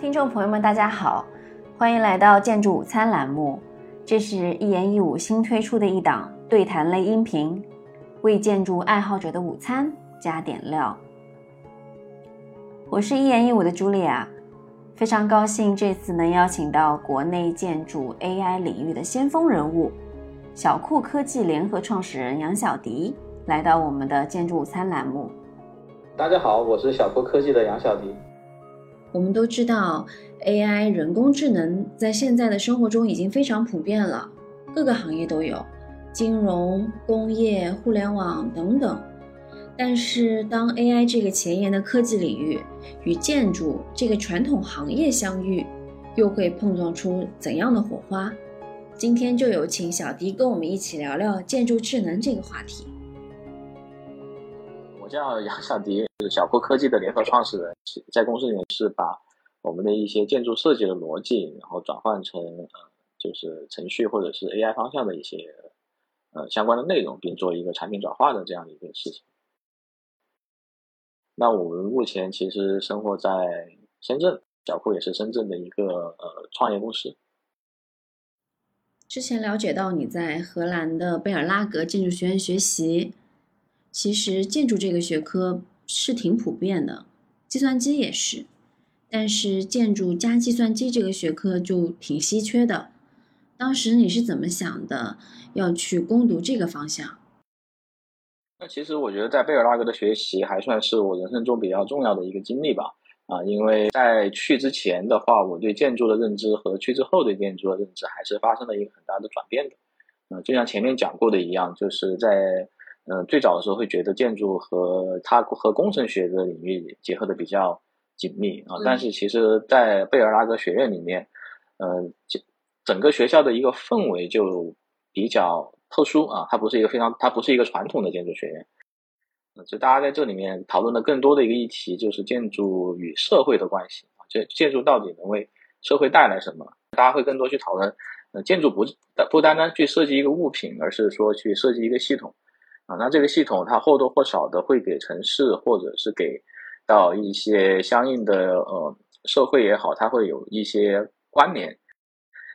听众朋友们，大家好，欢迎来到建筑午餐栏目。这是一言一舞新推出的一档对谈类音频，为建筑爱好者的午餐加点料。我是一言一舞的朱莉亚，非常高兴这次能邀请到国内建筑 AI 领域的先锋人物小库科技联合创始人杨小迪来到我们的建筑午餐栏目。大家好，我是小库科技的杨小迪。我们都知道，AI 人工智能在现在的生活中已经非常普遍了，各个行业都有，金融、工业、互联网等等。但是，当 AI 这个前沿的科技领域与建筑这个传统行业相遇，又会碰撞出怎样的火花？今天就有请小迪跟我们一起聊聊建筑智能这个话题。叫杨 小迪，是小酷科技的联合创始人，在公司里面是把我们的一些建筑设计的逻辑，然后转换成呃，就是程序或者是 AI 方向的一些呃相关的内容，并做一个产品转化的这样一个事情。那我们目前其实生活在深圳，小库也是深圳的一个呃创业公司。之前了解到你在荷兰的贝尔拉格建筑学院学习，其实建筑这个学科是挺普遍的，计算机也是，但是建筑加计算机这个学科就挺稀缺的。当时你是怎么想的，要去攻读这个方向？那其实我觉得在贝尔拉格的学习还算是我人生中比较重要的一个经历吧。啊，因为在去之前的话，我对建筑的认知和去之后对建筑的认知还是发生了一个很大的转变的。嗯，就像前面讲过的一样，就是在嗯最早的时候会觉得建筑和它和工程学的领域结合的比较紧密啊，但是其实，在贝尔拉格学院里面，嗯，整个学校的一个氛围就比较。特殊啊，它不是一个非常，它不是一个传统的建筑学院。就大家在这里面讨论的更多的一个议题，就是建筑与社会的关系啊，就建筑到底能为社会带来什么？大家会更多去讨论，呃，建筑不不单单去设计一个物品，而是说去设计一个系统啊。那这个系统它或多或少的会给城市或者是给到一些相应的呃社会也好，它会有一些关联。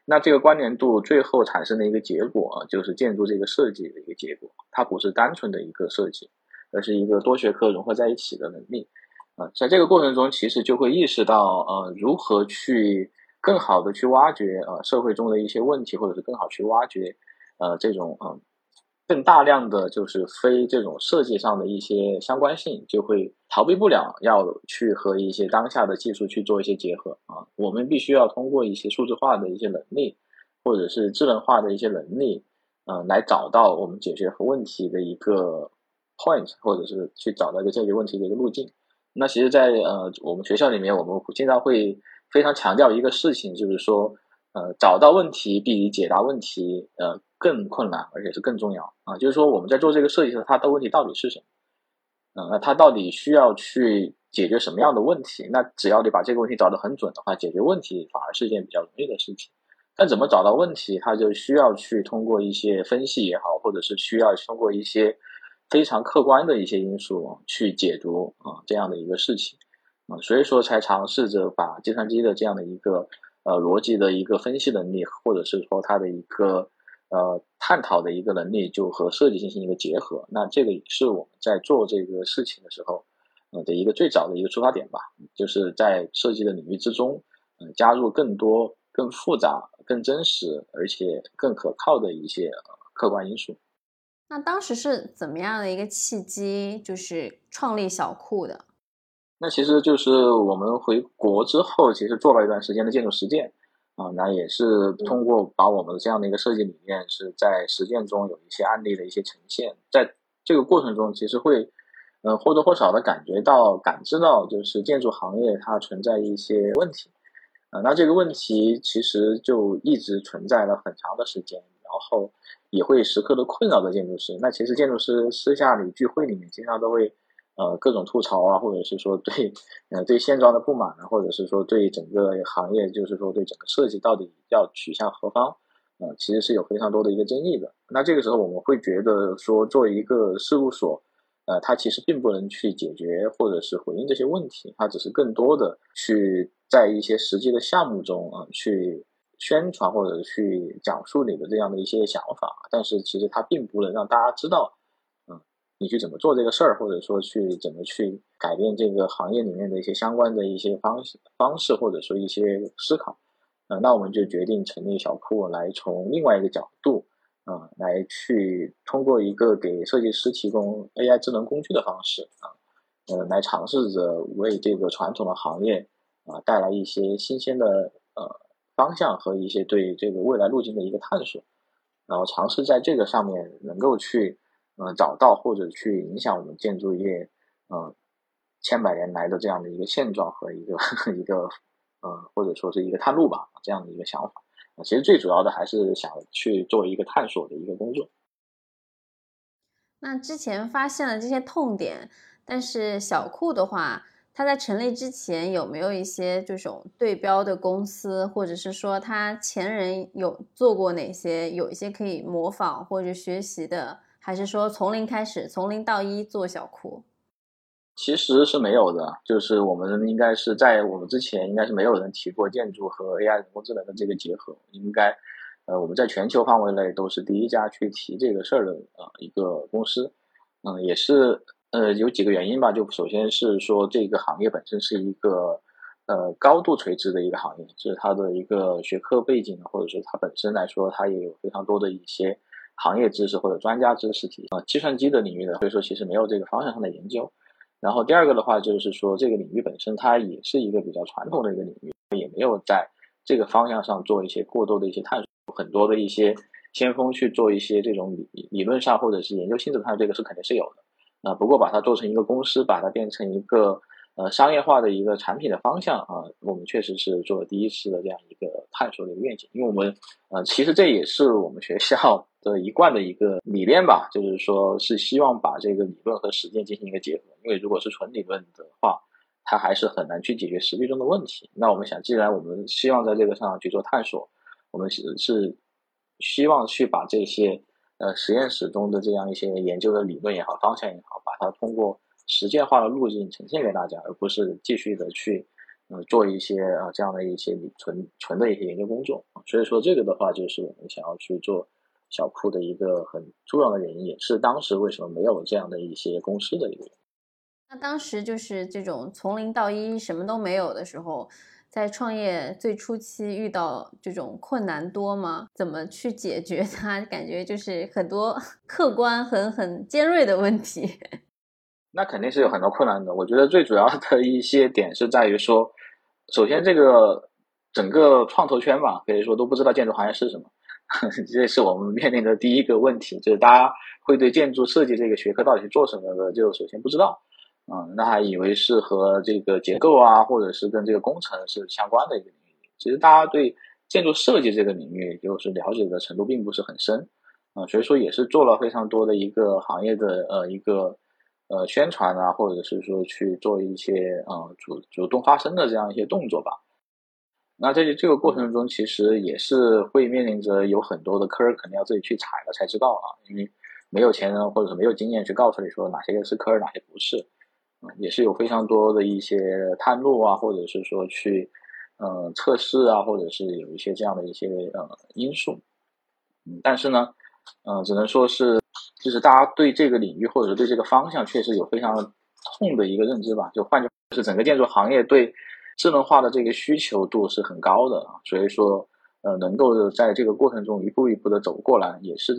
那这个关联度最后产生的一个结果，就是建筑这个设计的一个结果。它不是单纯的一个设计，而是一个多学科融合在一起的能力。啊，在这个过程中，其实就会意识到，呃，如何去更好的去挖掘呃社会中的一些问题，或者是更好去挖掘，呃，这种嗯。更大量的就是非这种设计上的一些相关性，就会逃避不了要去和一些当下的技术去做一些结合啊。我们必须要通过一些数字化的一些能力，或者是智能化的一些能力，嗯，来找到我们解决问题的一个 point，或者是去找到一个解决问题的一个路径。那其实，在呃我们学校里面，我们经常会非常强调一个事情，就是说，呃，找到问题比解答问题，呃。更困难，而且是更重要啊！就是说，我们在做这个设计的时候，它的问题到底是什么？嗯，那它到底需要去解决什么样的问题？那只要你把这个问题找得很准的话，解决问题反而是一件比较容易的事情。但怎么找到问题，它就需要去通过一些分析也好，或者是需要通过一些非常客观的一些因素去解读啊这样的一个事情啊，所以说才尝试着把计算机的这样的一个呃逻辑的一个分析能力，或者是说它的一个。呃，探讨的一个能力就和设计进行一个结合，那这个也是我们在做这个事情的时候，呃的一个最早的一个出发点吧，就是在设计的领域之中，嗯，加入更多、更复杂、更真实，而且更可靠的一些客观因素。那当时是怎么样的一个契机，就是创立小库的？那其实就是我们回国之后，其实做了一段时间的建筑实践。啊，那也是通过把我们的这样的一个设计理念是在实践中有一些案例的一些呈现，在这个过程中，其实会，呃，或多或少的感觉到、感知到，就是建筑行业它存在一些问题，啊，那这个问题其实就一直存在了很长的时间，然后也会时刻的困扰着建筑师。那其实建筑师私下里聚会里面，经常都会。呃，各种吐槽啊，或者是说对，呃，对现状的不满啊，或者是说对整个行业，就是说对整个设计到底要取向何方，呃，其实是有非常多的一个争议的。那这个时候我们会觉得说，作为一个事务所，呃，它其实并不能去解决或者是回应这些问题，它只是更多的去在一些实际的项目中啊去宣传或者去讲述你的这样的一些想法，但是其实它并不能让大家知道，你去怎么做这个事儿，或者说去怎么去改变这个行业里面的一些相关的一些方式方式，或者说一些思考，呃，那我们就决定成立小铺来从另外一个角度。啊，来去通过一个给设计师提供 AI 智能工具的方式啊，呃，来尝试着为这个传统的行业啊带来一些新鲜的呃方向和一些对这个未来路径的一个探索，然后尝试在这个上面能够去呃找到或者去影响我们建筑业呃千百年来的这样的一个现状和一个 一个呃或者说是一个探路吧这样的一个想法。其实最主要的还是想去做一个探索的一个工作。那之前发现了这些痛点，但是小库的话，它在成立之前有没有一些这种对标的公司，或者是说他前人有做过哪些，有一些可以模仿或者学习的，还是说从零开始，从零到一做小库？其实是没有的，就是我们应该是在我们之前应该是没有人提过建筑和 AI 人工智能的这个结合，应该，呃，我们在全球范围内都是第一家去提这个事儿的呃一个公司，嗯，也是呃有几个原因吧，就首先是说这个行业本身是一个呃高度垂直的一个行业，就是它的一个学科背景或者说它本身来说，它也有非常多的一些行业知识或者专家知识体啊，计算机的领域的，所以说其实没有这个方向上的研究。然后第二个的话，就是说这个领域本身它也是一个比较传统的一个领域，也没有在这个方向上做一些过多的一些探索，很多的一些先锋去做一些这种理理论上或者是研究性质上，这个是肯定是有的。啊，不过把它做成一个公司，把它变成一个呃商业化的一个产品的方向啊，我们确实是做了第一次的这样一个探索的一个愿景，因为我们呃其实这也是我们学校的一贯的一个理念吧，就是说是希望把这个理论和实践进行一个结合。因为如果是纯理论的话，它还是很难去解决实际中的问题。那我们想，既然我们希望在这个上去做探索，我们是是希望去把这些呃实验室中的这样一些研究的理论也好、方向也好，把它通过实践化的路径呈现给大家，而不是继续的去呃做一些啊这样的一些纯纯的一些研究工作。所以说，这个的话就是我们想要去做小库的一个很重要的原因，也是当时为什么没有这样的一些公司的一个原因。那当时就是这种从零到一什么都没有的时候，在创业最初期遇到这种困难多吗？怎么去解决它？感觉就是很多 客观很很尖锐的问题。那肯定是有很多困难的。我觉得最主要的一些点是在于说，首先这个整个创投圈吧，可以说都不知道建筑行业是什么，这是我们面临的第一个问题，就是大家会对建筑设计这个学科到底是做什么的，就首先不知道。嗯，那还以为是和这个结构啊，或者是跟这个工程是相关的一个领域。其实大家对建筑设计这个领域就是了解的程度并不是很深，啊，所以说也是做了非常多的一个行业的呃一个呃宣传啊，或者是说去做一些呃主主动发声的这样一些动作吧。那在这个过程中，其实也是会面临着有很多的坑，肯定要自己去踩了才知道啊，因为没有前人或者是没有经验去告诉你说哪些是坑，哪些不是。也是有非常多的一些探路啊，或者是说去，呃，测试啊，或者是有一些这样的一些呃因素，嗯，但是呢，呃，只能说是，就是大家对这个领域或者是对这个方向确实有非常痛的一个认知吧。就换句话是，整个建筑行业对智能化的这个需求度是很高的啊，所以说，呃，能够在这个过程中一步一步的走过来，也是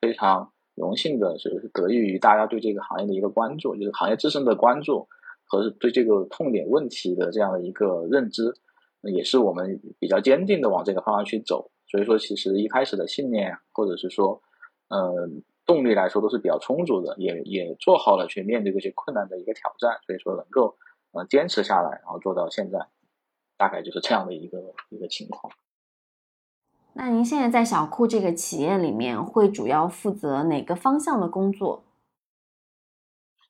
非常。荣幸的就是得益于大家对这个行业的一个关注，就是行业自身的关注和对这个痛点问题的这样的一个认知，也是我们比较坚定的往这个方向去走。所以说，其实一开始的信念或者是说，呃，动力来说都是比较充足的，也也做好了去面对这些困难的一个挑战。所以说，能够呃坚持下来，然后做到现在，大概就是这样的一个一个情况。那您现在在小库这个企业里面，会主要负责哪个方向的工作？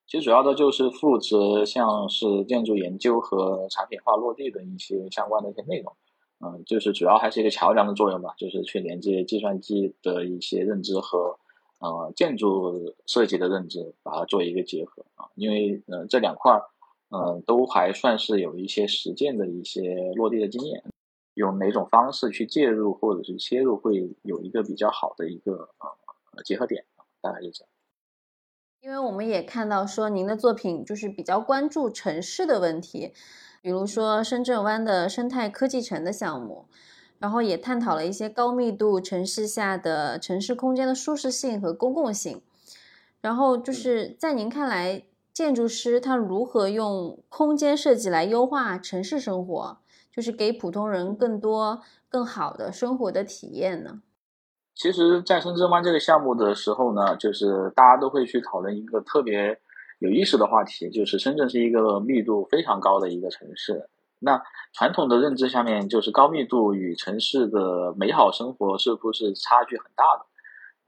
其实主要的就是负责像是建筑研究和产品化落地的一些相关的一些内容。嗯，就是主要还是一个桥梁的作用吧，就是去连接计算机的一些认知和呃建筑设计的认知，把它做一个结合啊，因为呃这两块儿，呃都还算是有一些实践的一些落地的经验，用哪种方式去介入或者是切入，会有一个比较好的一个呃结合点，大概就这样。因为我们也看到说，您的作品就是比较关注城市的问题，比如说深圳湾的生态科技城的项目，然后也探讨了一些高密度城市下的城市空间的舒适性和公共性。然后就是在您看来，建筑师他如何用空间设计来优化城市生活，就是给普通人更多更好的生活的体验呢？其实，在深圳湾这个项目的时候呢，就是大家都会去讨论一个特别有意思的话题，就是深圳是一个密度非常高的一个城市。那传统的认知下面，就是高密度与城市的美好生活是不是差距很大的？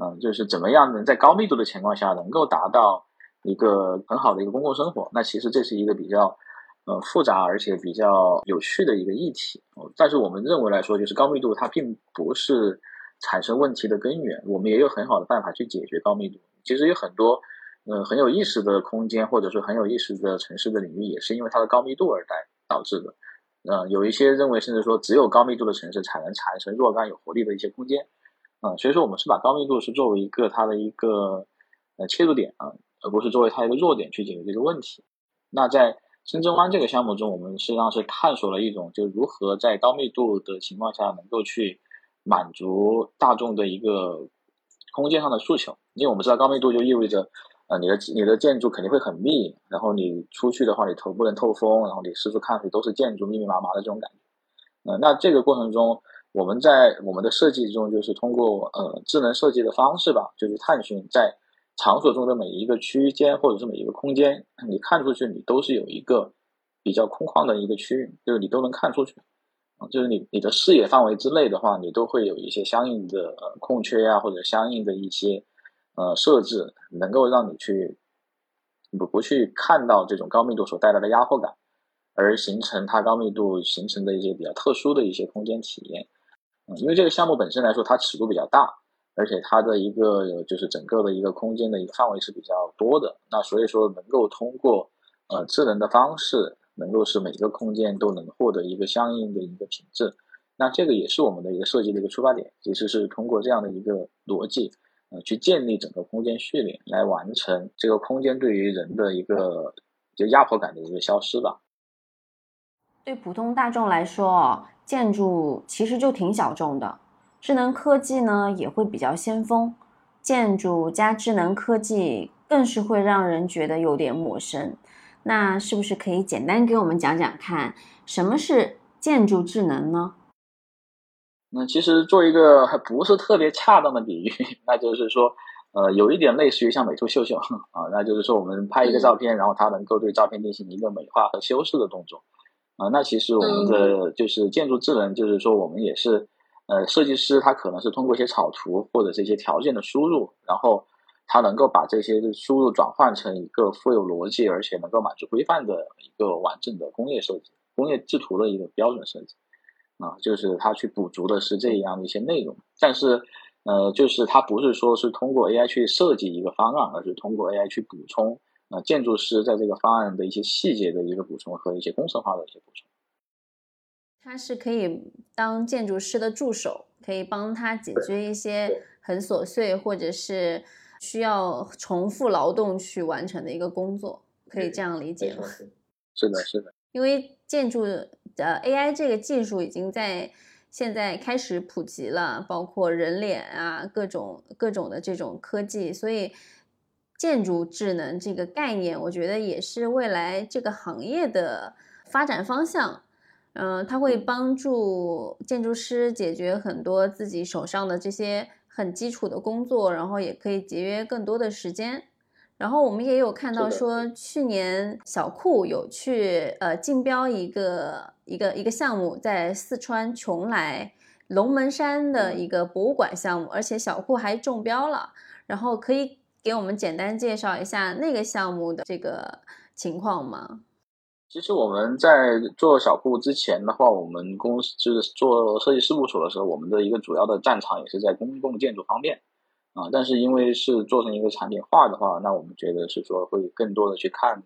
嗯，就是怎么样能在高密度的情况下能够达到一个很好的一个公共生活？那其实这是一个比较呃复杂而且比较有趣的一个议题。但是我们认为来说，就是高密度它并不是。产生问题的根源，我们也有很好的办法去解决高密度。其实有很多，呃，很有意思的空间，或者说很有意思的城市的领域，也是因为它的高密度而带导致的。呃，有一些认为，甚至说只有高密度的城市才能产生若干有活力的一些空间。嗯，所以说我们是把高密度是作为一个它的一个呃切入点啊，而不是作为它一个弱点去解决这个问题。那在深圳湾这个项目中，我们实际上是探索了一种，就如何在高密度的情况下能够去。满足大众的一个空间上的诉求，因为我们知道高密度就意味着，呃，你的你的建筑肯定会很密，然后你出去的话，你头不能透风，然后你四处看去都是建筑密密麻麻的这种感觉。呃，那这个过程中，我们在我们的设计中，就是通过呃智能设计的方式吧，就是探寻在场所中的每一个区间或者是每一个空间，你看出去你都是有一个比较空旷的一个区域，就是你都能看出去。就是你你的视野范围之内的话，你都会有一些相应的空缺呀，或者相应的一些呃设置，能够让你去不不去看到这种高密度所带来的压迫感，而形成它高密度形成的一些比较特殊的一些空间体验。嗯，因为这个项目本身来说，它尺度比较大，而且它的一个就是整个的一个空间的一个范围是比较多的，那所以说能够通过呃智能的方式。能够使每个空间都能获得一个相应的一个品质，那这个也是我们的一个设计的一个出发点，其实是通过这样的一个逻辑，呃，去建立整个空间序列，来完成这个空间对于人的一个就压迫感的一个消失吧。对普通大众来说，建筑其实就挺小众的，智能科技呢也会比较先锋，建筑加智能科技更是会让人觉得有点陌生。那是不是可以简单给我们讲讲看，什么是建筑智能呢？那其实做一个还不是特别恰当的比喻，那就是说，呃，有一点类似于像美图秀秀 啊，那就是说我们拍一个照片，然后它能够对照片进行一个美化和修饰的动作啊。那其实我们的就是建筑智能，就是说我们也是，呃，设计师他可能是通过一些草图或者是一些条件的输入，然后。他能够把这些输入转换成一个富有逻辑，而且能够满足规范的一个完整的工业设计、工业制图的一个标准设计，啊，就是他去补足的是这样的一些内容。但是，呃，就是他不是说是通过 AI 去设计一个方案，而是通过 AI 去补充，呃，建筑师在这个方案的一些细节的一个补充和一些工程化的一些补充。它是可以当建筑师的助手，可以帮他解决一些很琐碎或者是。需要重复劳动去完成的一个工作，可以这样理解吗？是的，是的。因为建筑的 AI 这个技术已经在现在开始普及了，包括人脸啊，各种各种的这种科技，所以建筑智能这个概念，我觉得也是未来这个行业的发展方向。嗯，它会帮助建筑师解决很多自己手上的这些。很基础的工作，然后也可以节约更多的时间。然后我们也有看到说，去年小库有去呃竞标一个一个一个项目，在四川邛崃龙门山的一个博物馆项目，而且小库还中标了。然后可以给我们简单介绍一下那个项目的这个情况吗？其实我们在做小库之前的话，我们公司就是做设计事务所的时候，我们的一个主要的战场也是在公共建筑方面。啊，但是因为是做成一个产品化的话，那我们觉得是说会更多的去看，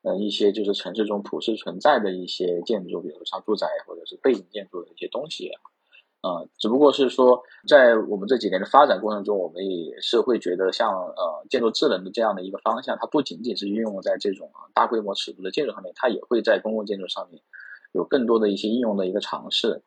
呃，一些就是城市中普世存在的一些建筑，比如像住宅或者是背景建筑的一些东西，呃只不过是说在我们这几年的发展过程中，我们也是会觉得像呃建筑智能的这样的一个方向，它不仅仅是运用在这种大规模尺度的建筑上面，它也会在公共建筑上面有更多的一些应用的一个尝试。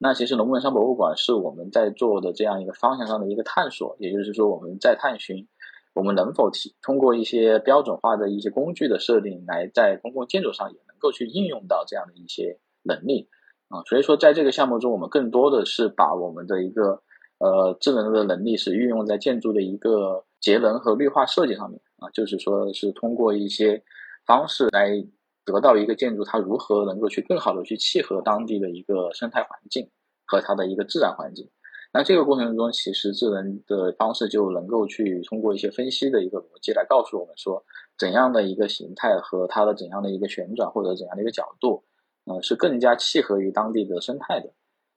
那其实龙门山博物馆是我们在做的这样一个方向上的一个探索，也就是说我们在探寻，我们能否提通过一些标准化的一些工具的设定，来在公共建筑上也能够去应用到这样的一些能力啊。所以说在这个项目中，我们更多的是把我们的一个呃智能的能力是运用在建筑的一个节能和绿化设计上面啊，就是说是通过一些方式来。得到一个建筑，它如何能够去更好的去契合当地的一个生态环境和它的一个自然环境？那这个过程中，其实智能的方式就能够去通过一些分析的一个逻辑来告诉我们说，怎样的一个形态和它的怎样的一个旋转或者怎样的一个角度，呃，是更加契合于当地的生态的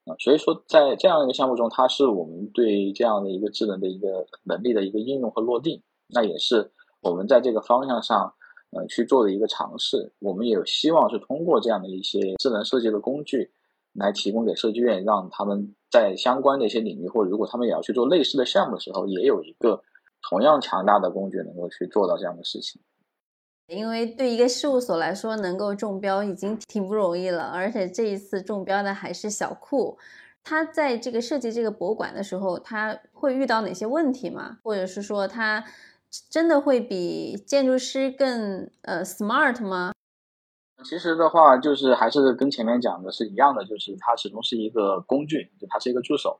啊。所以说，在这样一个项目中，它是我们对这样的一个智能的一个能力的一个应用和落地，那也是我们在这个方向上。呃，去做的一个尝试，我们也希望是通过这样的一些智能设计的工具，来提供给设计院，让他们在相关的一些领域，或者如果他们也要去做类似的项目的时候，也有一个同样强大的工具能够去做到这样的事情。因为对一个事务所来说，能够中标已经挺不容易了，而且这一次中标的还是小库。他在这个设计这个博物馆的时候，他会遇到哪些问题吗？或者是说他？真的会比建筑师更呃 smart 吗？其实的话，就是还是跟前面讲的是一样的，就是它始终是一个工具，就它是一个助手。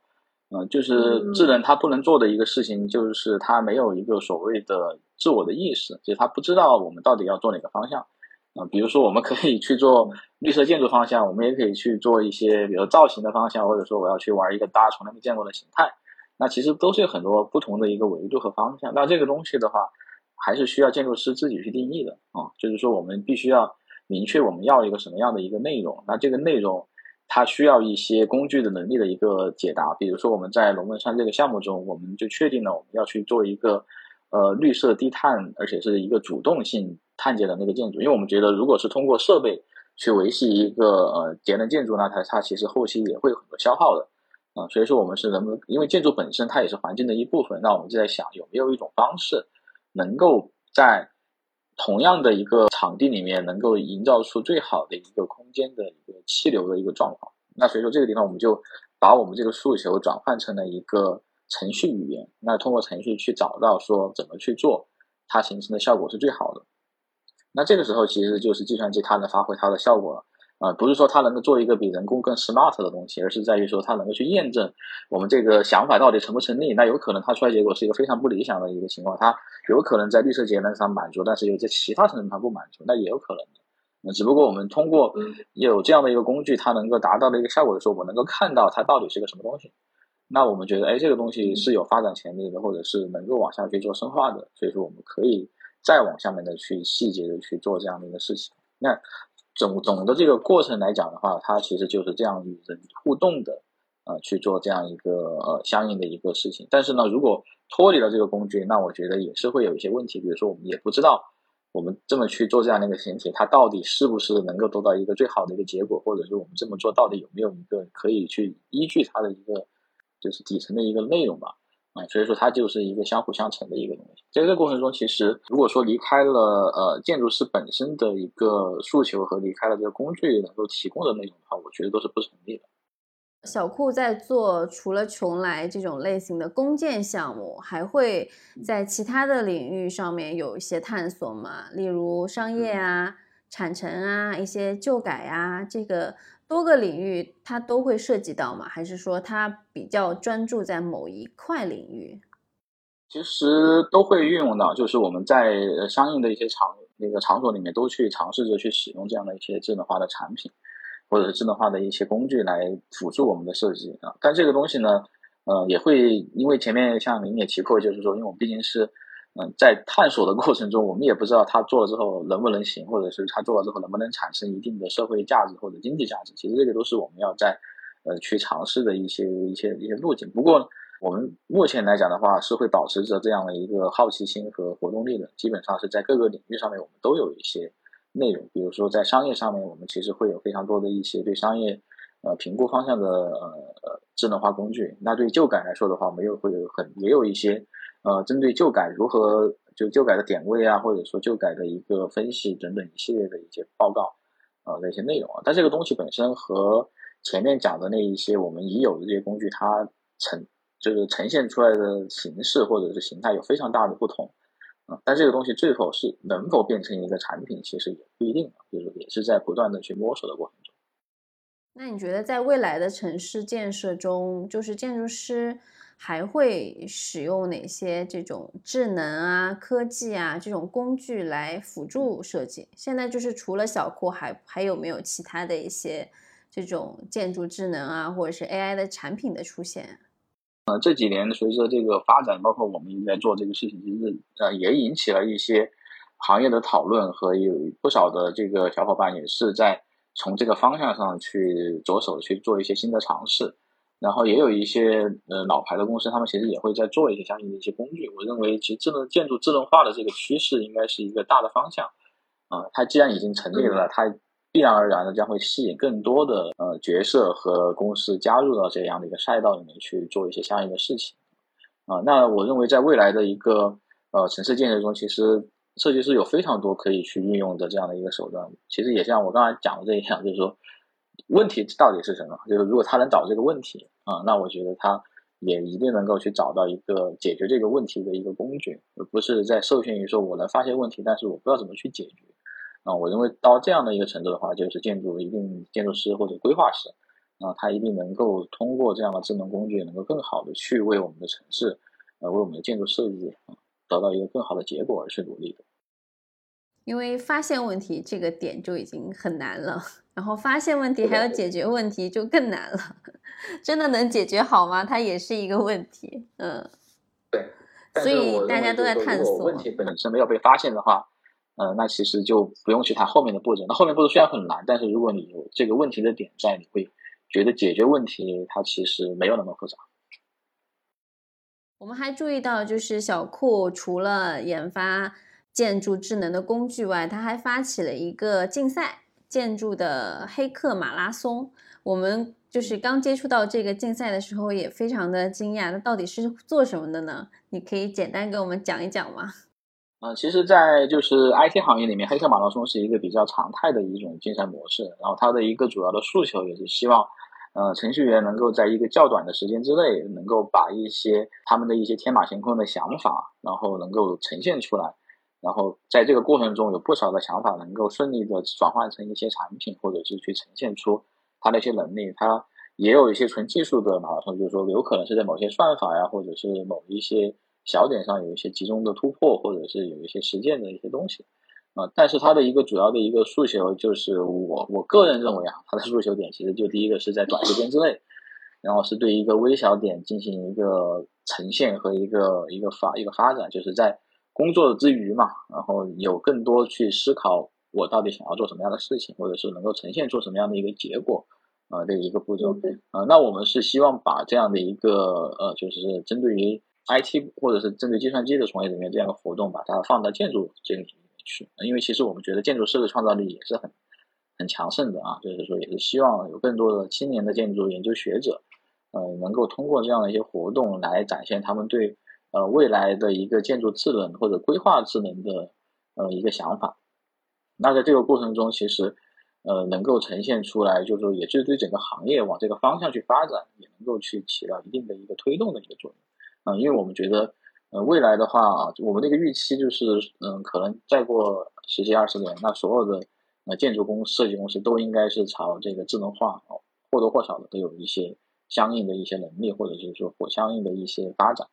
嗯，就是智能它不能做的一个事情，就是它没有一个所谓的自我的意识，就是它不知道我们到底要做哪个方向。啊，比如说我们可以去做绿色建筑方向，我们也可以去做一些，比如造型的方向，或者说我要去玩一个大家从来没见过的形态。那其实都是有很多不同的一个维度和方向。那这个东西的话，还是需要建筑师自己去定义的啊。就是说，我们必须要明确我们要一个什么样的一个内容。那这个内容，它需要一些工具的能力的一个解答。比如说，我们在龙门山这个项目中，我们就确定了我们要去做一个呃绿色低碳，而且是一个主动性碳节的那个建筑。因为我们觉得，如果是通过设备去维系一个呃节能建筑，那它它其实后期也会有很多消耗的。啊，所以说我们是能不能，因为建筑本身它也是环境的一部分，那我们就在想有没有一种方式，能够在同样的一个场地里面，能够营造出最好的一个空间的一个气流的一个状况。那所以说这个地方我们就把我们这个诉求转换成了一个程序语言，那通过程序去找到说怎么去做，它形成的效果是最好的。那这个时候其实就是计算机它能发挥它的效果了。啊，不是说它能够做一个比人工更 smart 的东西，而是在于说它能够去验证我们这个想法到底成不成立。那有可能它出来结果是一个非常不理想的一个情况，它有可能在绿色节能上满足，但是又在其他层面它不满足，那也有可能的。那只不过我们通过有这样的一个工具，它能够达到的一个效果的时候，我们能够看到它到底是个什么东西。那我们觉得，哎，这个东西是有发展潜力的，或者是能够往下去做深化的，所以说我们可以再往下面的去细节的去做这样的一个事情。那。总总的这个过程来讲的话，它其实就是这样与人互动的，呃，去做这样一个呃相应的一个事情。但是呢，如果脱离了这个工具，那我觉得也是会有一些问题。比如说，我们也不知道我们这么去做这样的一个形体，它到底是不是能够得到一个最好的一个结果，或者说我们这么做到底有没有一个可以去依据它的一个就是底层的一个内容吧。啊，所以说它就是一个相辅相成的一个东西。在这个过程中，其实如果说离开了呃建筑师本身的一个诉求和离开了这个工具能够提供的内容的话，我觉得都是不成立的。小库在做除了邛崃这种类型的公建项目，还会在其他的领域上面有一些探索吗？例如商业啊、产城啊、一些旧改啊，这个。多个领域它都会涉及到吗？还是说它比较专注在某一块领域？其实都会运用到，就是我们在相应的一些场那个场所里面都去尝试着去使用这样的一些智能化的产品，或者是智能化的一些工具来辅助我们的设计啊。但这个东西呢，呃，也会因为前面像您也提过，就是说，因为我们毕竟是。嗯，在探索的过程中，我们也不知道他做了之后能不能行，或者是他做了之后能不能产生一定的社会价值或者经济价值。其实这个都是我们要在呃去尝试的一些一些一些路径。不过我们目前来讲的话，是会保持着这样的一个好奇心和活动力的。基本上是在各个领域上面，我们都有一些内容。比如说在商业上面，我们其实会有非常多的一些对商业呃评估方向的呃智能化工具。那对旧改来说的话，我们又会有很也有一些呃针对旧改如何就旧改的点位啊，或者说旧改的一个分析等等一系列的一些报告呃的一些内容啊。但这个东西本身和前面讲的那一些我们已有的这些工具，它呈就是呈现出来的形式或者是形态有非常大的不同，啊，但这个东西最后是能否变成一个产品，其实也不一定，就是也是在不断的去摸索的过程中。那你觉得在未来的城市建设中，就是建筑师还会使用哪些这种智能啊、科技啊这种工具来辅助设计？现在就是除了小库，还还有没有其他的一些这种建筑智能啊，或者是 AI 的产品的出现？呃，这几年随着这个发展，包括我们在做这个事情，其实呃也引起了一些行业的讨论，和有不少的这个小伙伴也是在从这个方向上去着手去做一些新的尝试。然后也有一些呃老牌的公司，他们其实也会在做一些相应的一些工具。我认为，其实智能建筑智能化的这个趋势应该是一个大的方向。啊，它既然已经成立了，它。必然而然的将会吸引更多的呃角色和公司加入到这样的一个赛道里面去做一些相应的事情，啊，那我认为在未来的一个呃城市建设中，其实设计师有非常多可以去运用的这样的一个手段。其实也像我刚才讲的这一样，就是说问题到底是什么？就是如果他能找这个问题啊，那我觉得他也一定能够去找到一个解决这个问题的一个工具，而不是在受限于说我能发现问题，但是我不知道怎么去解决。啊，我认为到这样的一个程度的话，就是建筑一定建筑师或者规划师，啊，他一定能够通过这样的智能工具，能够更好的去为我们的城市，呃，为我们的建筑设计啊，得到一个更好的结果而去努力的。因为发现问题这个点就已经很难了，然后发现问题还要解决问题就更难了，真的能解决好吗？它也是一个问题，嗯，对，所以大家都在探索。问题本身没有被发现的话。呃，那其实就不用去谈后面的步骤。那后面步骤虽然很难，但是如果你有这个问题的点在，你会觉得解决问题它其实没有那么复杂。我们还注意到，就是小库除了研发建筑智能的工具外，他还发起了一个竞赛——建筑的黑客马拉松。我们就是刚接触到这个竞赛的时候，也非常的惊讶。那到底是做什么的呢？你可以简单给我们讲一讲吗？呃，其实，在就是 IT 行业里面，黑客马拉松是一个比较常态的一种竞赛模式。然后，它的一个主要的诉求也是希望，呃，程序员能够在一个较短的时间之内，能够把一些他们的一些天马行空的想法，然后能够呈现出来。然后，在这个过程中，有不少的想法能够顺利的转换成一些产品，或者是去呈现出它的一些能力。它也有一些纯技术的马拉松，就是说，有可能是在某些算法呀，或者是某一些。小点上有一些集中的突破，或者是有一些实践的一些东西，啊，但是它的一个主要的一个诉求就是我我个人认为啊，它的诉求点其实就第一个是在短时间之内，然后是对一个微小点进行一个呈现和一个一个发一个发展，就是在工作之余嘛，然后有更多去思考我到底想要做什么样的事情，或者是能够呈现出什么样的一个结果，啊，这一个步骤，啊，那我们是希望把这样的一个呃，就是针对于。IT 或者是针对计算机的从业人员这样的活动，把它放到建筑这个里面去，因为其实我们觉得建筑师的创造力也是很很强盛的啊，就是说也是希望有更多的青年的建筑研究学者，呃，能够通过这样的一些活动来展现他们对呃未来的一个建筑智能或者规划智能的呃一个想法。那在这个过程中，其实呃能够呈现出来，就是说也是对整个行业往这个方向去发展，也能够去起到一定的一个推动的一个作用。啊，因为我们觉得，呃，未来的话，我们那个预期就是，嗯，可能再过十几二十年，那所有的呃建筑公设计公司都应该是朝这个智能化，或多或少的都有一些相应的一些能力，或者就是说或相应的一些发展，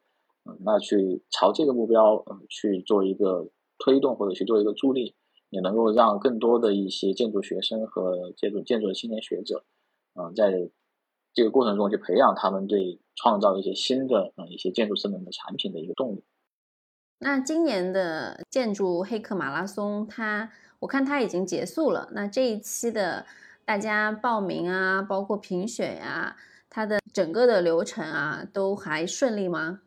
那去朝这个目标，嗯，去做一个推动或者去做一个助力，也能够让更多的一些建筑学生和建筑建筑的青年学者，嗯，在这个过程中去培养他们对。创造一些新的嗯一些建筑智能的产品的一个动力。那今年的建筑黑客马拉松，它我看它已经结束了。那这一期的大家报名啊，包括评选呀，它它的整个的流程啊，都还顺利吗？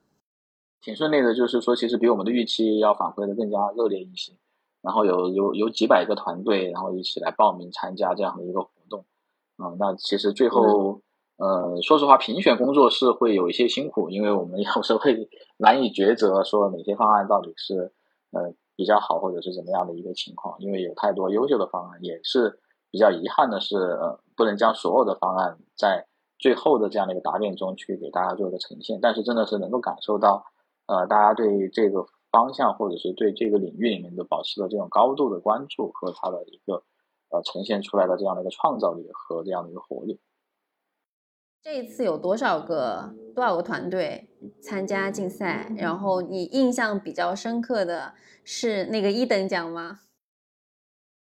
挺顺利的，就是说其实比我们的预期要反馈的更加热烈一些。然后有有有几百个团队，然后一起来报名参加这样的一个活动。啊，那其实最后，呃，说实话，评选工作是会有一些辛苦，因为我们 有时候会难以抉择，说哪些方案到底是呃比较好，或者是怎么样的一个情况，因为有太多优秀的方案，也是比较遗憾的是，呃，不能将所有的方案在最后的这样的一个答辩中去给大家做一个呈现。但是真的是能够感受到，呃，大家对这个方向或者是对这个领域里面的保持了这种高度的关注和它的一个。呃，呈现出来的这样的一个创造力和这样的一个活力。这一次有多少个多少个团队参加竞赛？然后你印象比较深刻的是那个一等奖吗？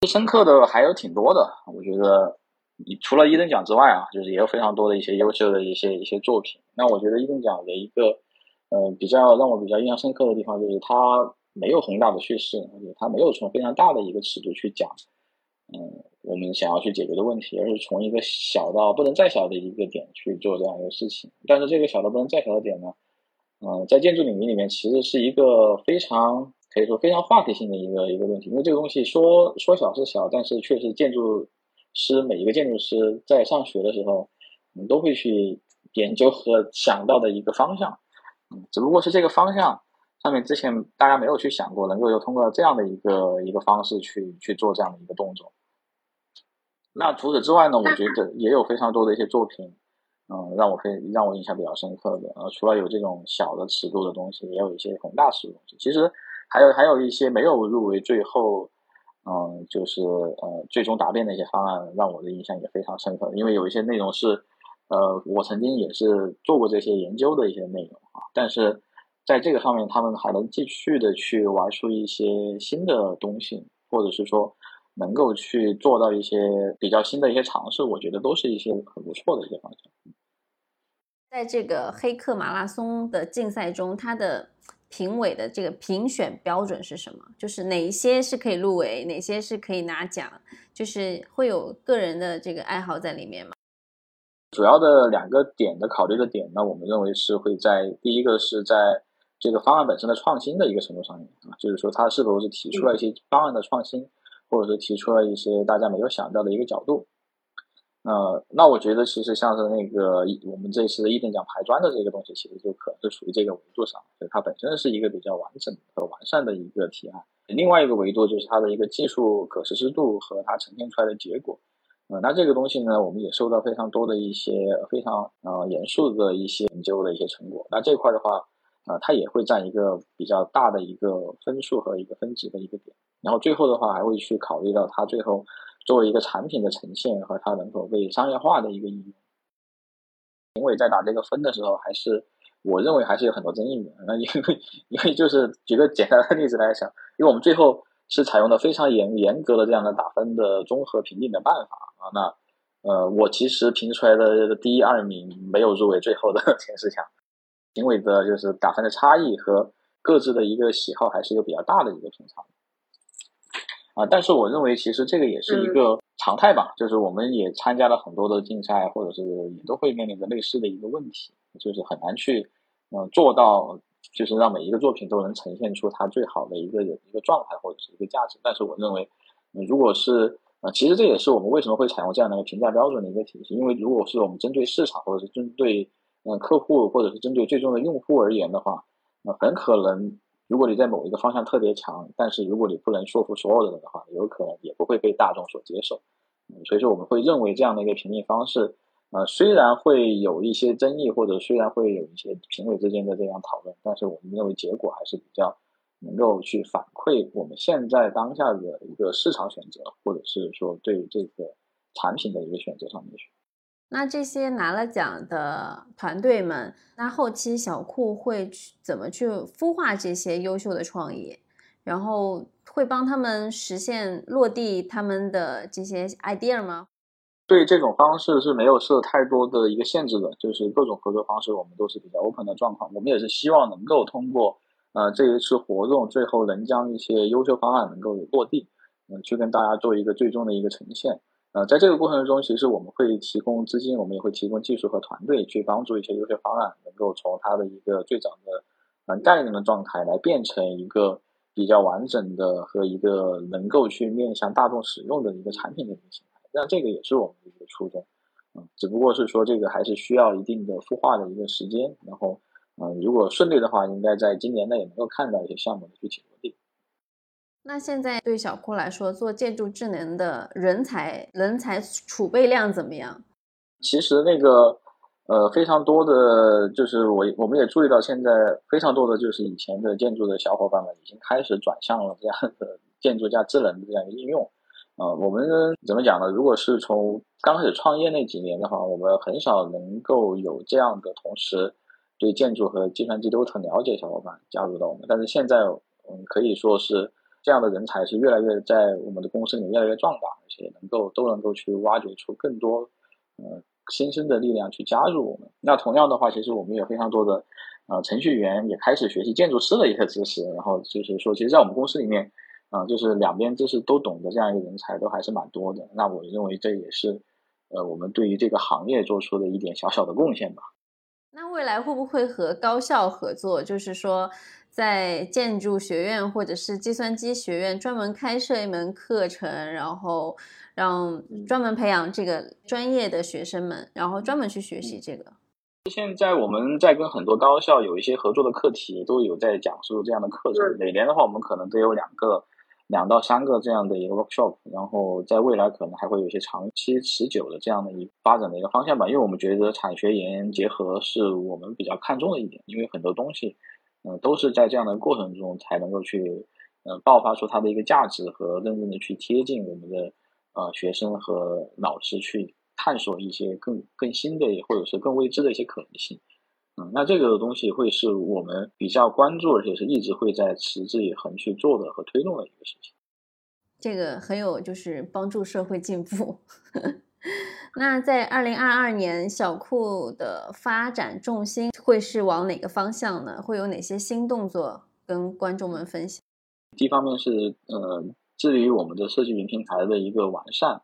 深刻的还有挺多的，我觉得你除了一等奖之外啊，就是也有非常多的一些优秀的一些一些作品。那我觉得一等奖的一个呃比较让我比较印象深刻的地方，就是它没有宏大的叙事，而且它没有从非常大的一个尺度去讲。嗯，我们想要去解决的问题，而是从一个小到不能再小的一个点去做这样一个事情。但是这个小到不能再小的点呢，嗯，在建筑领域里面其实是一个非常可以说非常话题性的一个一个问题。因为这个东西说说小是小，但是却是建筑师每一个建筑师在上学的时候，我们，都会去研究和想到的一个方向。嗯，只不过是这个方向。上面之前大家没有去想过，能够又通过这样的一个一个方式去去做这样的一个动作。那除此之外呢，我觉得也有非常多的一些作品，嗯，让我非让我印象比较深刻的。呃，除了有这种小的尺度的东西，也有一些宏大尺度的东西。其实还有还有一些没有入围，最后嗯，就是呃最终答辩的一些方案，让我的印象也非常深刻。因为有一些内容是呃我曾经也是做过这些研究的一些内容但是。在这个上面，他们还能继续的去玩出一些新的东西，或者是说能够去做到一些比较新的一些尝试，我觉得都是一些很不错的一些方向。在这个黑客马拉松的竞赛中，它的评委的这个评选标准是什么？就是哪一些是可以入围，哪些是可以拿奖？就是会有个人的这个爱好在里面吗？主要的两个点的考虑的点呢，我们认为是会在第一个是在。这个方案本身的创新的一个程度上面啊，就是说它是否是提出了一些方案的创新，或者是提出了一些大家没有想到的一个角度。呃，那我觉得其实像是那个我们这次的一等奖排砖的这个东西，其实就可能是属于这个维度上，就它本身是一个比较完整和完善的一个提案。另外一个维度就是它的一个技术可实施度和它呈现出来的结果。呃，那这个东西呢，我们也收到非常多的一些非常呃严肃的一些研究的一些成果。那这块的话。啊，它也会占一个比较大的一个分数和一个分值的一个点，然后最后的话还会去考虑到它最后作为一个产品的呈现和它能否被商业化的一个应用。评委在打这个分的时候，还是我认为还是有很多争议的。那因为因为就是举个简单的例子来讲，因为我们最后是采用了非常严严格的这样的打分的综合评定的办法啊。那呃，我其实评出来的第一二名没有入围最后的前十强。评委的就是打分的差异和各自的一个喜好还是一个比较大的一个偏差啊，但是我认为其实这个也是一个常态吧，就是我们也参加了很多的竞赛，或者是也都会面临着类似的一个问题，就是很难去嗯做到，就是让每一个作品都能呈现出它最好的一个一个状态或者是一个价值。但是我认为，如果是呃，其实这也是我们为什么会采用这样的一个评价标准的一个体系，因为如果是我们针对市场或者是针对嗯，客户或者是针对最终的用户而言的话，那很可能，如果你在某一个方向特别强，但是如果你不能说服所有的人的话，有可能也不会被大众所接受。所以说我们会认为这样的一个评定方式，呃，虽然会有一些争议，或者虽然会有一些评委之间的这样讨论，但是我们认为结果还是比较能够去反馈我们现在当下的一个市场选择，或者是说对这个产品的一个选择上面去。那这些拿了奖的团队们，那后期小库会去怎么去孵化这些优秀的创意，然后会帮他们实现落地他们的这些 idea 吗？对这种方式是没有设太多的一个限制的，就是各种合作方式我们都是比较 open 的状况。我们也是希望能够通过呃这一次活动，最后能将一些优秀方案能够落地，嗯，去跟大家做一个最终的一个呈现。呃，在这个过程中，其实我们会提供资金，我们也会提供技术和团队去帮助一些优秀方案能够从它的一个最早的嗯概念的状态来变成一个比较完整的和一个能够去面向大众使用的一个产品的一个形态。那这个也是我们的一个初衷，嗯，只不过是说这个还是需要一定的孵化的一个时间，然后嗯，如果顺利的话，应该在今年内能够看到一些项目的具体落地。那现在对小库来说，做建筑智能的人才人才储备量怎么样？其实那个呃，非常多的就是我我们也注意到，现在非常多的就是以前的建筑的小伙伴们已经开始转向了这样的建筑加智能的这样一个应用。呃，我们怎么讲呢？如果是从刚开始创业那几年的话，我们很少能够有这样的同时对建筑和计算机都很了解的小伙伴加入到我们。但是现在，嗯，可以说是。这样的人才是越来越在我们的公司里越来越壮大，而且能够都能够去挖掘出更多呃新生的力量去加入我们。那同样的话，其实我们有非常多的呃程序员也开始学习建筑师的一些知识，然后就是说，其实，在我们公司里面，啊，就是两边知识都懂的这样一个人才都还是蛮多的。那我认为这也是呃我们对于这个行业做出的一点小小的贡献吧。那未来会不会和高校合作？就是说。在建筑学院或者是计算机学院专门开设一门课程，然后让专门培养这个专业的学生们，然后专门去学习这个。现在我们在跟很多高校有一些合作的课题，都有在讲述这样的课程。每年的话，我们可能都有两个、两到三个这样的一个 workshop，然后在未来可能还会有一些长期持久的这样的一发展的一个方向吧。因为我们觉得产学研结合是我们比较看重的一点，因为很多东西。嗯，都是在这样的过程中才能够去，呃，爆发出它的一个价值和真正的去贴近我们的呃学生和老师去探索一些更更新的或者是更未知的一些可能性。嗯，那这个东西会是我们比较关注，而且是一直会在持之以恒去做的和推动的一个事情。这个很有就是帮助社会进步。那在二零二二年，小库的发展重心会是往哪个方向呢？会有哪些新动作跟观众们分享？第一方面是呃，致力于我们的设计云平台的一个完善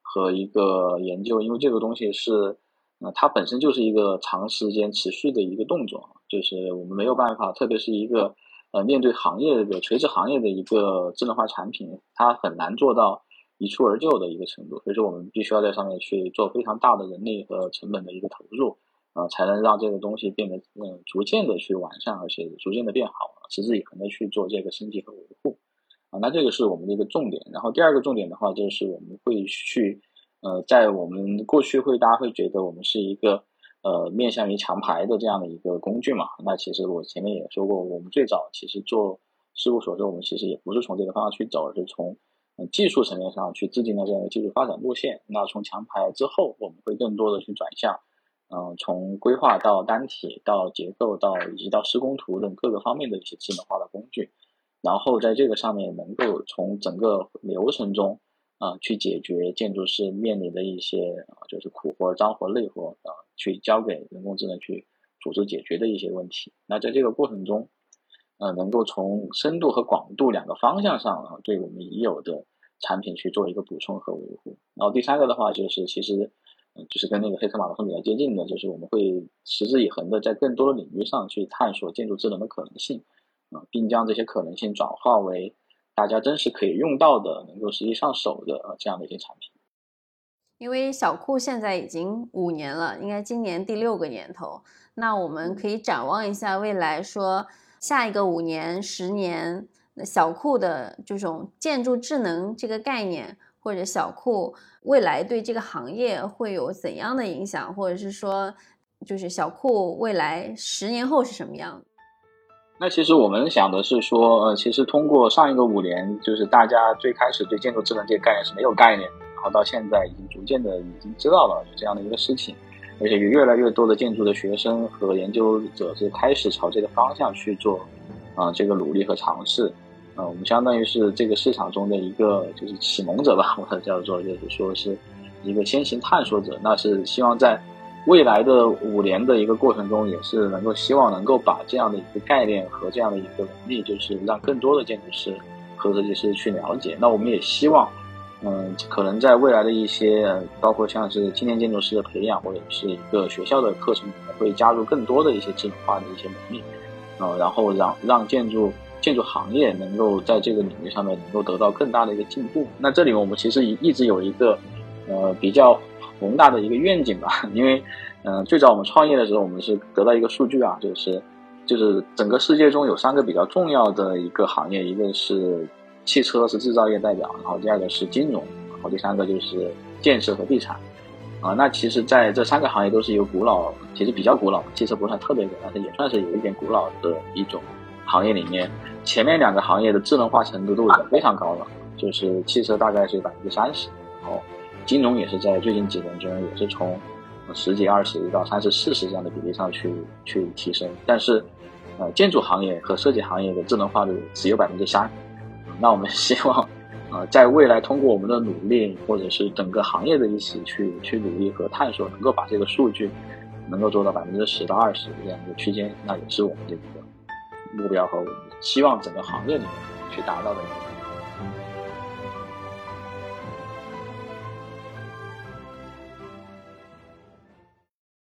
和一个研究，因为这个东西是那，它本身就是一个长时间持续的一个动作，就是我们没有办法，特别是一个呃，面对行业的垂直行业的一个智能化产品，它很难做到。一蹴而就的一个程度，所以说我们必须要在上面去做非常大的人力和成本的一个投入，啊，才能让这个东西变得嗯逐渐的去完善，而且逐渐的变好，持之以恒的去做这个升级和维护，啊，那这个是我们的一个重点。然后第二个重点的话，就是我们会去呃，在我们过去会大家会觉得我们是一个呃面向于强牌的这样的一个工具嘛，那其实我前面也说过，我们最早其实做事务所的时候，我们其实也不是从这个方向去走，而是从技术层面上去制定了这样的技术发展路线。那从强牌之后，我们会更多的去转向，嗯，从规划到单体到结构到以及到施工图等各个方面的一些智能化的工具，然后在这个上面能够从整个流程中啊去解决建筑师面临的一些啊就是苦活、脏活、累活啊，去交给人工智能去组织解决的一些问题。那在这个过程中，呃，能够从深度和广度两个方向上啊，对我们已有的产品去做一个补充和维护。然后第三个的话，就是其实，嗯，就是跟那个黑客马拉松比较接近的，就是我们会持之以恒的在更多的领域上去探索建筑智能的可能性，啊，并将这些可能性转化为大家真实可以用到的、能够实际上手的呃这样的一些产品。因为小库现在已经五年了，应该今年第六个年头，那我们可以展望一下未来说。下一个五年、十年，小库的这种建筑智能这个概念，或者小库未来对这个行业会有怎样的影响，或者是说，就是小库未来十年后是什么样？那其实我们想的是说，呃，其实通过上一个五年，就是大家最开始对建筑智能这个概念是没有概念，然后到现在已经逐渐的已经知道了有这样的一个事情。而且有越来越多的建筑的学生和研究者是开始朝这个方向去做，啊，这个努力和尝试，啊，我们相当于是这个市场中的一个就是启蒙者吧，或者叫做就是说是一个先行探索者。那是希望在未来的五年的一个过程中，也是能够希望能够把这样的一个概念和这样的一个能力，就是让更多的建筑师和设计师去了解。那我们也希望。嗯，可能在未来的一些，包括像是青年建筑师的培养，或者是一个学校的课程里面，会加入更多的一些智能化的一些能力，呃，然后让让建筑建筑行业能够在这个领域上面能够得到更大的一个进步。那这里我们其实一直有一个呃比较宏大的一个愿景吧，因为嗯，最早我们创业的时候，我们是得到一个数据啊，就是就是整个世界中有三个比较重要的一个行业，一个是。汽车是制造业代表，然后第二个是金融，然后第三个就是建设和地产，啊，那其实在这三个行业都是有古老，其实比较古老，汽车不算特别古，但是也算是有一点古老的一种行业里面，前面两个行业的智能化程度都已经非常高了，就是汽车大概是百分之三十，然后金融也是在最近几年中也是从十几、二十到三十、四十这样的比例上去去提升，但是呃，建筑行业和设计行业的智能化率只有百分之三。那我们 希望，呃，在未来通过我们的努力，或者是整个行业的一起去去努力和探索，能够把这个数据能够做到百分之十到二十这样一个区间，那也是我们的一个目标和我们希望整个行业里面去达到的一个。